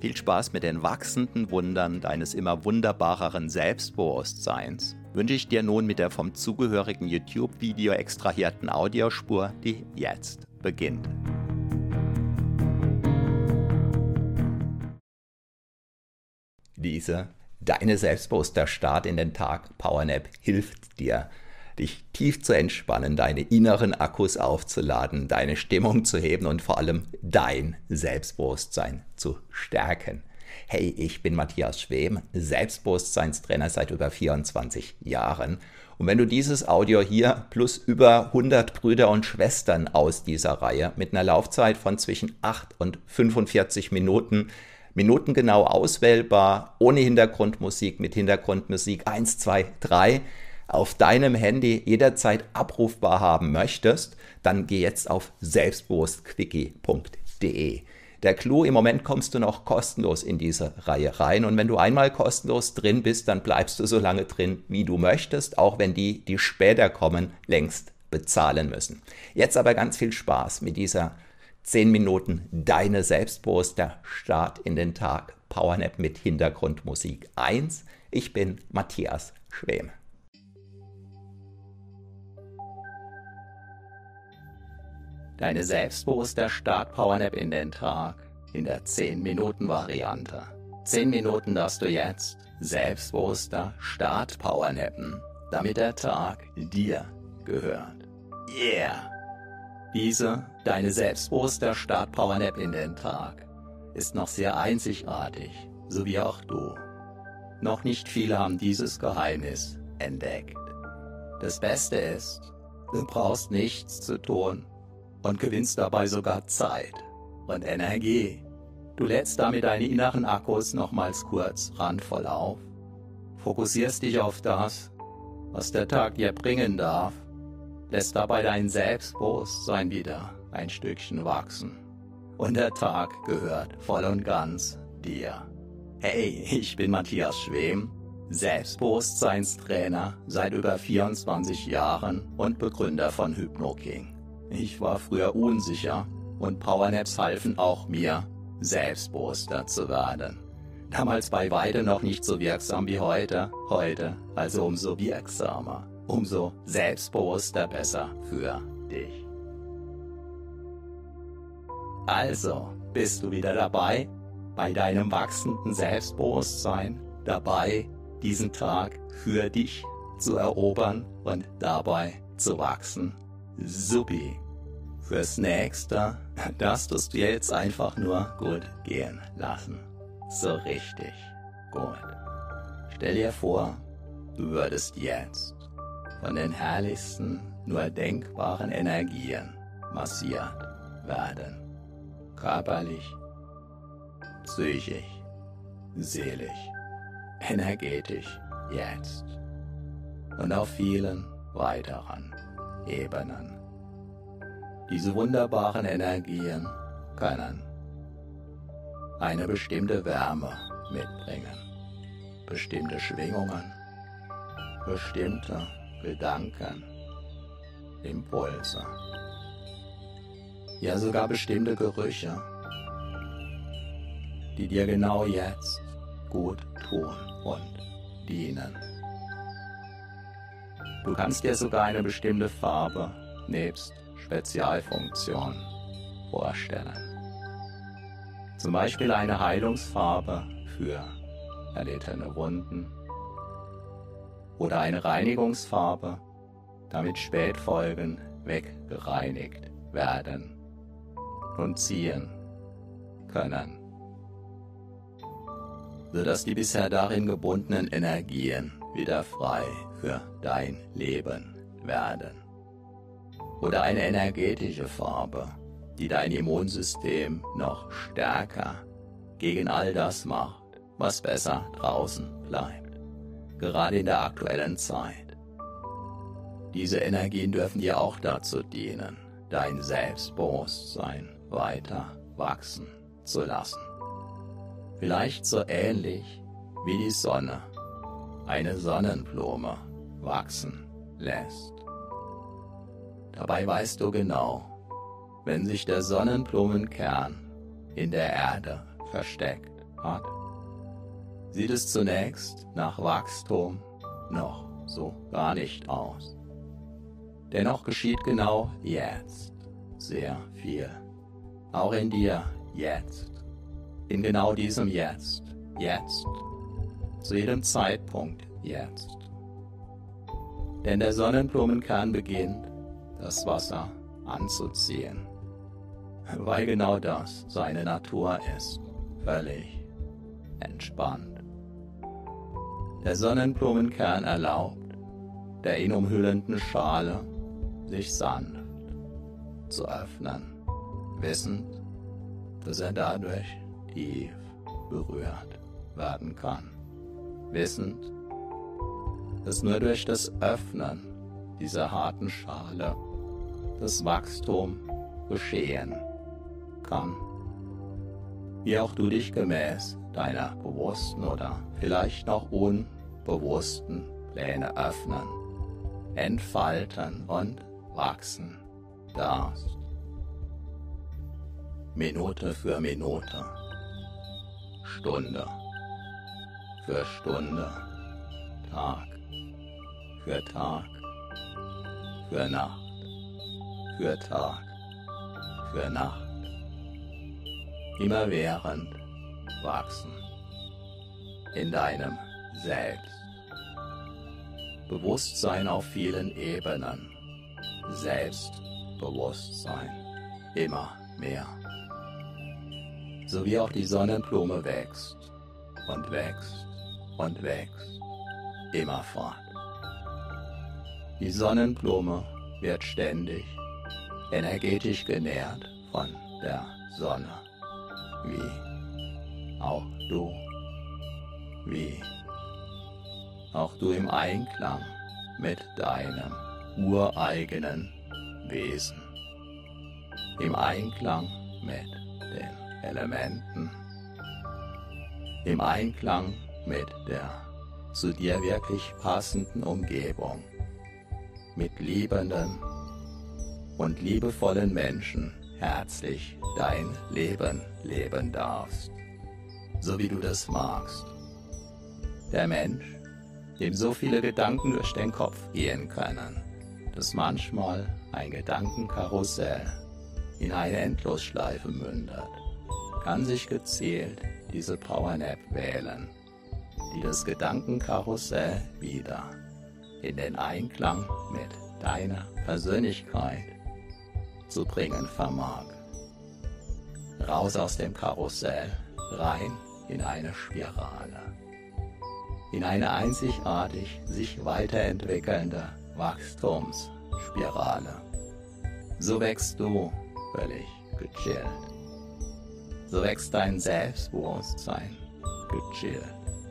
Viel Spaß mit den wachsenden Wundern deines immer wunderbareren Selbstbewusstseins wünsche ich dir nun mit der vom zugehörigen YouTube-Video extrahierten Audiospur, die jetzt beginnt. Diese Deine selbstbewusster Start in den Tag Powernap hilft dir, dich tief zu entspannen, deine inneren Akkus aufzuladen, deine Stimmung zu heben und vor allem dein Selbstbewusstsein zu stärken. Hey, ich bin Matthias Schwem, Selbstbewusstseinstrainer seit über 24 Jahren. Und wenn du dieses Audio hier plus über 100 Brüder und Schwestern aus dieser Reihe mit einer Laufzeit von zwischen 8 und 45 Minuten minutengenau auswählbar, ohne Hintergrundmusik, mit Hintergrundmusik 1, 2, 3 auf deinem Handy jederzeit abrufbar haben möchtest, dann geh jetzt auf selbstbewusstquickie.de. Der Clou, im Moment kommst du noch kostenlos in diese Reihe rein und wenn du einmal kostenlos drin bist, dann bleibst du so lange drin, wie du möchtest, auch wenn die, die später kommen, längst bezahlen müssen. Jetzt aber ganz viel Spaß mit dieser 10 Minuten Deine Selbstbewusster Start in den Tag Powernap mit Hintergrundmusik 1. Ich bin Matthias Schwem. Deine selbstbewusster Start Powernap in den Tag in der 10-Minuten-Variante. 10 Minuten darfst du jetzt selbstbewusster Start Powernappen, damit der Tag dir gehört. Yeah! Diese, deine selbstbewusster Start Powernap in den Tag, ist noch sehr einzigartig so wie auch du. Noch nicht viele haben dieses Geheimnis entdeckt. Das Beste ist, du brauchst nichts zu tun und gewinnst dabei sogar Zeit und Energie. Du lädst damit deine inneren Akkus nochmals kurz randvoll auf, fokussierst dich auf das, was der Tag dir bringen darf, lässt dabei dein Selbstbewusstsein wieder ein Stückchen wachsen. Und der Tag gehört voll und ganz dir. Hey, ich bin Matthias Schwem, Selbstbewusstseinstrainer seit über 24 Jahren und Begründer von HypnoKing. Ich war früher unsicher und Powernaps halfen auch mir, selbstbewusster zu werden. Damals bei weitem noch nicht so wirksam wie heute, heute also umso wirksamer, umso selbstbewusster besser für dich. Also, bist du wieder dabei, bei deinem wachsenden Selbstbewusstsein, dabei, diesen Tag für dich zu erobern und dabei zu wachsen? Supi. Fürs nächste, das tust du jetzt einfach nur gut gehen lassen. So richtig gut. Stell dir vor, du würdest jetzt von den herrlichsten, nur denkbaren Energien massiert werden. Körperlich, psychisch, seelisch, energetisch, jetzt. Und auf vielen weiteren Ebenen. Diese wunderbaren Energien können eine bestimmte Wärme mitbringen, bestimmte Schwingungen, bestimmte Gedanken, Impulse, ja sogar bestimmte Gerüche, die dir genau jetzt gut tun und dienen. Du kannst dir sogar eine bestimmte Farbe nebst Spezialfunktion vorstellen. Zum Beispiel eine Heilungsfarbe für erlittene Wunden oder eine Reinigungsfarbe, damit Spätfolgen weggereinigt werden und ziehen können, sodass die bisher darin gebundenen Energien wieder frei für dein Leben werden oder eine energetische Farbe, die dein Immunsystem noch stärker gegen all das macht, was besser draußen bleibt, gerade in der aktuellen Zeit. Diese Energien dürfen dir auch dazu dienen, dein Selbstbewusstsein weiter wachsen zu lassen. Vielleicht so ähnlich wie die Sonne eine Sonnenblume wachsen lässt. Dabei weißt du genau, wenn sich der Sonnenblumenkern in der Erde versteckt hat, sieht es zunächst nach Wachstum noch so gar nicht aus. Dennoch geschieht genau jetzt sehr viel. Auch in dir jetzt. In genau diesem Jetzt. Jetzt. Zu jedem Zeitpunkt jetzt. Denn der Sonnenblumenkern beginnt, das Wasser anzuziehen, weil genau das seine Natur ist, völlig entspannt. Der Sonnenblumenkern erlaubt der ihn umhüllenden Schale sich sanft zu öffnen, wissend, dass er dadurch tief berührt werden kann, wissend, dass nur durch das Öffnen dieser harten Schale das Wachstum geschehen kann. Wie auch du dich gemäß deiner bewussten oder vielleicht noch unbewussten Pläne öffnen, entfalten und wachsen darfst. Minute für Minute, Stunde für Stunde, Tag für Tag, für Nacht für Tag, für Nacht, immerwährend wachsen in deinem Selbst. Bewusstsein auf vielen Ebenen, Selbstbewusstsein, immer mehr. So wie auch die Sonnenblume wächst und wächst und wächst immerfort. Die Sonnenblume wird ständig energetisch genährt von der Sonne, wie auch du, wie auch du im Einklang mit deinem ureigenen Wesen, im Einklang mit den Elementen, im Einklang mit der zu dir wirklich passenden Umgebung, mit liebenden und liebevollen Menschen herzlich dein Leben leben darfst, so wie du das magst. Der Mensch, dem so viele Gedanken durch den Kopf gehen können, dass manchmal ein Gedankenkarussell in eine Endlosschleife mündet, kann sich gezielt diese Powernap wählen, die das Gedankenkarussell wieder in den Einklang mit deiner Persönlichkeit zu bringen vermag. Raus aus dem Karussell, rein in eine Spirale. In eine einzigartig sich weiterentwickelnde Wachstumsspirale. So wächst du völlig gechillt. So wächst dein Selbstbewusstsein gechillt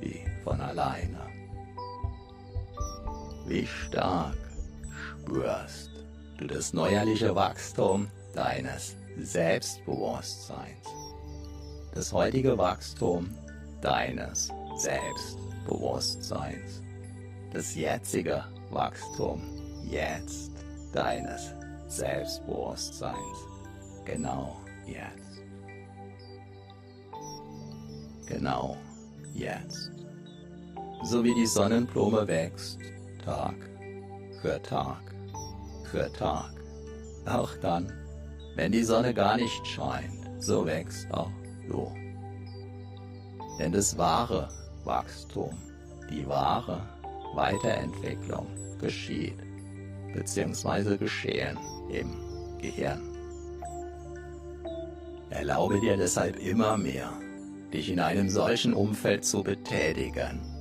wie von alleine. Wie stark spürst du das neuerliche Wachstum deines Selbstbewusstseins. Das heutige Wachstum deines Selbstbewusstseins. Das jetzige Wachstum jetzt deines Selbstbewusstseins. Genau jetzt. Genau jetzt. So wie die Sonnenblume wächst, Tag für Tag für Tag. Auch dann, wenn die Sonne gar nicht scheint, so wächst auch du. Denn das wahre Wachstum, die wahre Weiterentwicklung geschieht, beziehungsweise geschehen im Gehirn. Erlaube dir deshalb immer mehr, dich in einem solchen Umfeld zu betätigen,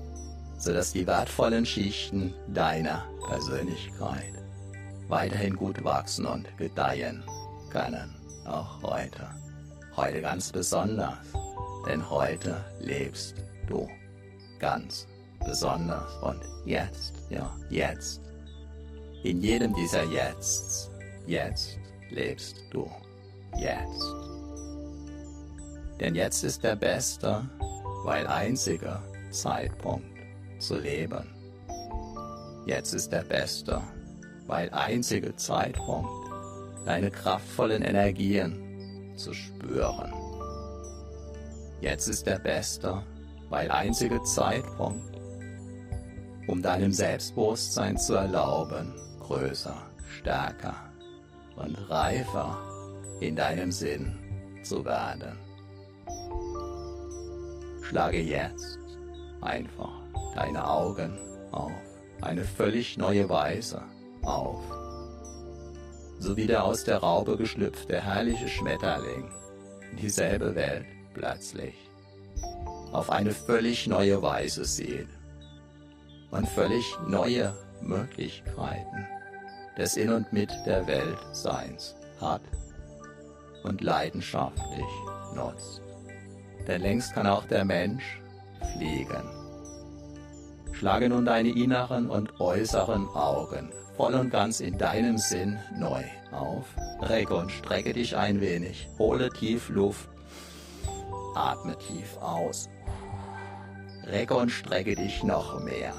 sodass die wertvollen Schichten deiner Persönlichkeit weiterhin gut wachsen und gedeihen können, auch heute. Heute ganz besonders, denn heute lebst du ganz besonders und jetzt, ja, jetzt. In jedem dieser Jetzts, jetzt lebst du, jetzt. Denn jetzt ist der beste, weil einzige Zeitpunkt zu leben. Jetzt ist der beste, weil einzige Zeitpunkt, deine kraftvollen Energien zu spüren. Jetzt ist der beste, weil einzige Zeitpunkt, um deinem Selbstbewusstsein zu erlauben, größer, stärker und reifer in deinem Sinn zu werden. Schlage jetzt einfach deine Augen auf eine völlig neue Weise auf. So wie der aus der Raube geschlüpfte herrliche Schmetterling in dieselbe Welt plötzlich auf eine völlig neue Weise sieht und völlig neue Möglichkeiten des In und Mit der Welt Seins hat und leidenschaftlich nutzt. Denn längst kann auch der Mensch fliegen. Schlage nun deine inneren und äußeren Augen voll und ganz in deinem Sinn neu auf. Recke und strecke dich ein wenig. Hole tief Luft. Atme tief aus. Recke und strecke dich noch mehr.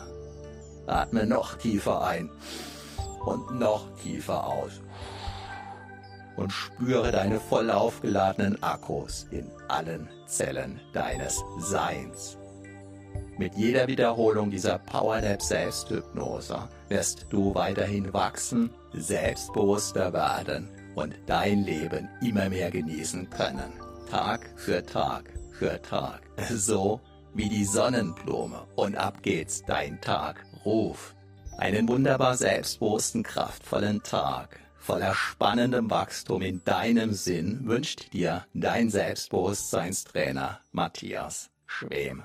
Atme noch tiefer ein und noch tiefer aus. Und spüre deine voll aufgeladenen Akkus in allen Zellen deines Seins. Mit jeder Wiederholung dieser Powernap Selbsthypnose wirst du weiterhin wachsen, selbstbewusster werden und dein Leben immer mehr genießen können. Tag für Tag für Tag. So wie die Sonnenblume. Und ab geht's, dein Tag ruft. Einen wunderbar selbstbewussten, kraftvollen Tag voller spannendem Wachstum in deinem Sinn wünscht dir dein Selbstbewusstseinstrainer Matthias Schwem.